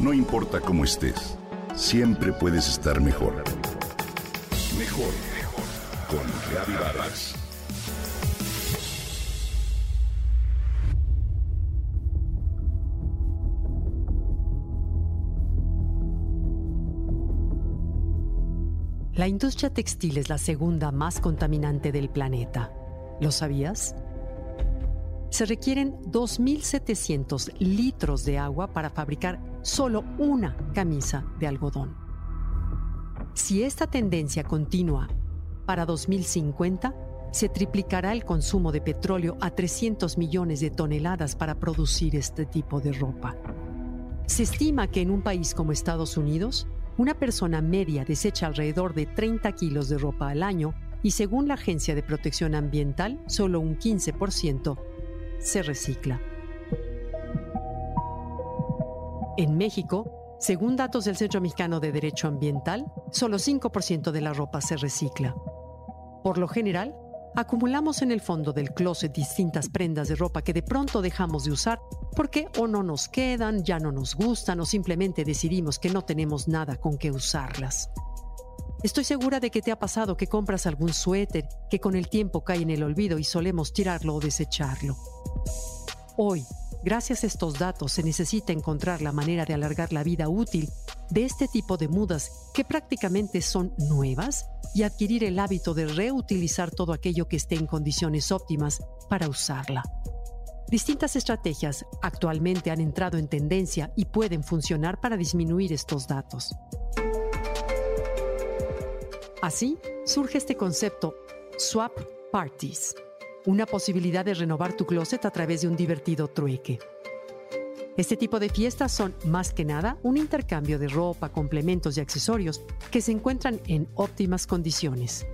No importa cómo estés, siempre puedes estar mejor. Mejor, mejor. Con Reavivadas. La industria textil es la segunda más contaminante del planeta. ¿Lo sabías? Se requieren 2.700 litros de agua para fabricar solo una camisa de algodón. Si esta tendencia continúa, para 2050 se triplicará el consumo de petróleo a 300 millones de toneladas para producir este tipo de ropa. Se estima que en un país como Estados Unidos, una persona media desecha alrededor de 30 kilos de ropa al año y según la Agencia de Protección Ambiental, solo un 15% se recicla. En México, según datos del Centro Mexicano de Derecho Ambiental, solo 5% de la ropa se recicla. Por lo general, acumulamos en el fondo del closet distintas prendas de ropa que de pronto dejamos de usar porque o no nos quedan, ya no nos gustan o simplemente decidimos que no tenemos nada con que usarlas. Estoy segura de que te ha pasado que compras algún suéter que con el tiempo cae en el olvido y solemos tirarlo o desecharlo. Hoy, gracias a estos datos, se necesita encontrar la manera de alargar la vida útil de este tipo de mudas que prácticamente son nuevas y adquirir el hábito de reutilizar todo aquello que esté en condiciones óptimas para usarla. Distintas estrategias actualmente han entrado en tendencia y pueden funcionar para disminuir estos datos. Así surge este concepto Swap Parties, una posibilidad de renovar tu closet a través de un divertido trueque. Este tipo de fiestas son, más que nada, un intercambio de ropa, complementos y accesorios que se encuentran en óptimas condiciones.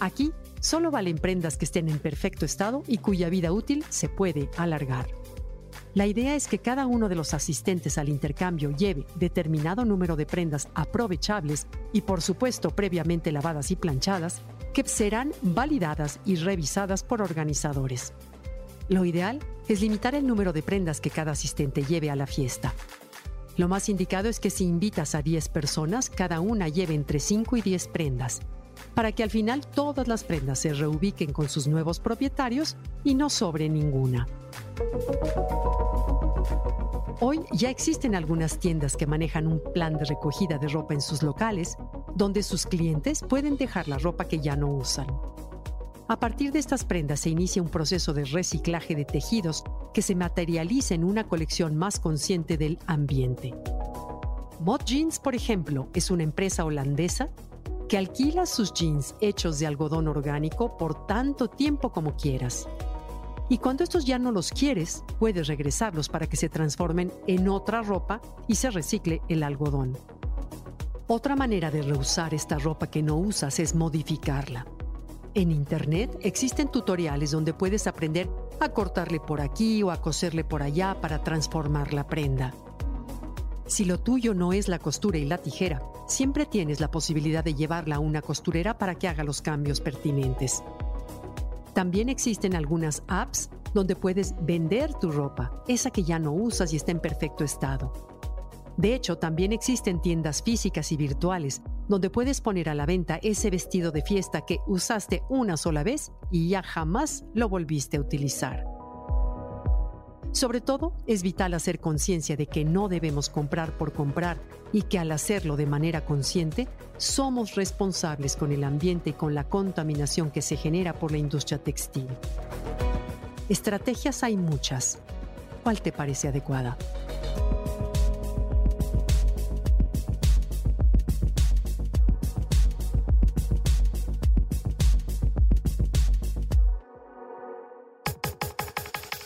Aquí solo valen prendas que estén en perfecto estado y cuya vida útil se puede alargar. La idea es que cada uno de los asistentes al intercambio lleve determinado número de prendas aprovechables y por supuesto previamente lavadas y planchadas, que serán validadas y revisadas por organizadores. Lo ideal es limitar el número de prendas que cada asistente lleve a la fiesta. Lo más indicado es que si invitas a 10 personas, cada una lleve entre 5 y 10 prendas, para que al final todas las prendas se reubiquen con sus nuevos propietarios y no sobre ninguna. Hoy ya existen algunas tiendas que manejan un plan de recogida de ropa en sus locales, donde sus clientes pueden dejar la ropa que ya no usan. A partir de estas prendas se inicia un proceso de reciclaje de tejidos que se materializa en una colección más consciente del ambiente. Mod Jeans, por ejemplo, es una empresa holandesa que alquila sus jeans hechos de algodón orgánico por tanto tiempo como quieras. Y cuando estos ya no los quieres, puedes regresarlos para que se transformen en otra ropa y se recicle el algodón. Otra manera de reusar esta ropa que no usas es modificarla. En Internet existen tutoriales donde puedes aprender a cortarle por aquí o a coserle por allá para transformar la prenda. Si lo tuyo no es la costura y la tijera, siempre tienes la posibilidad de llevarla a una costurera para que haga los cambios pertinentes. También existen algunas apps donde puedes vender tu ropa, esa que ya no usas y está en perfecto estado. De hecho, también existen tiendas físicas y virtuales donde puedes poner a la venta ese vestido de fiesta que usaste una sola vez y ya jamás lo volviste a utilizar. Sobre todo, es vital hacer conciencia de que no debemos comprar por comprar y que al hacerlo de manera consciente, somos responsables con el ambiente y con la contaminación que se genera por la industria textil. Estrategias hay muchas. ¿Cuál te parece adecuada?